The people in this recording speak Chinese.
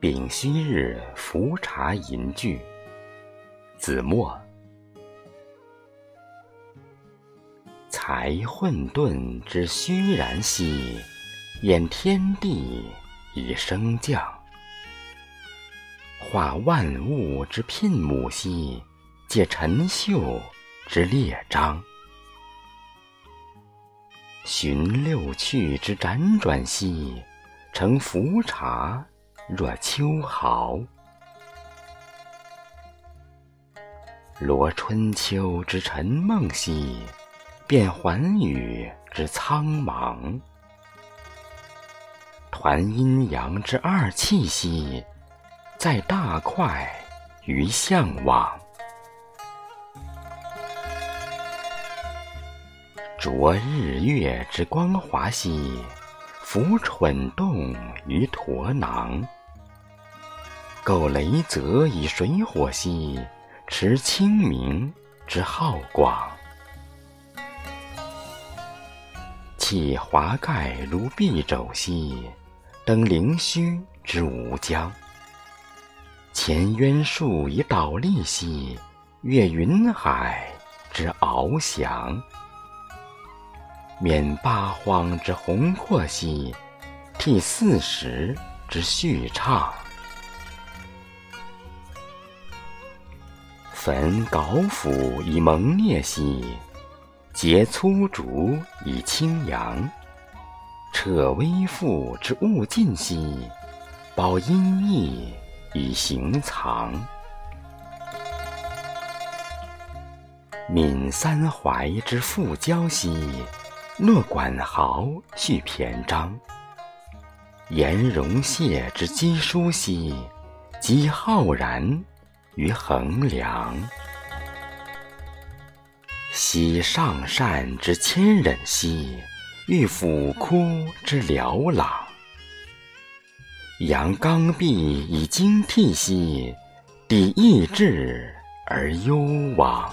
丙戌日伏茶吟句，子墨。才混沌之虚然兮，掩天地以升降；化万物之牝牡兮，解陈秀之列张；寻六趣之辗转兮，乘浮茶若秋毫；罗春秋之沉梦兮。变寰宇之苍茫，团阴阳之二气兮，在大块于向往；着日月之光华兮，浮蠢动于驼囊；构雷泽以水火兮，持清明之浩广。气华盖如敝帚兮，登凌虚之无疆；潜渊树以倒立兮，越云海之翱翔；免八荒之宏阔兮，替四时之序畅；焚稿斧以蒙灭兮。结粗竹以清扬，彻微复之物尽兮，保阴翳以行藏。泯三淮之复交兮，诺管豪续篇章。颜容谢之积书兮，积浩然于衡量。惜上善之谦忍兮，欲俯枯之寥朗；扬刚愎以精辟兮，抵意志而幽往。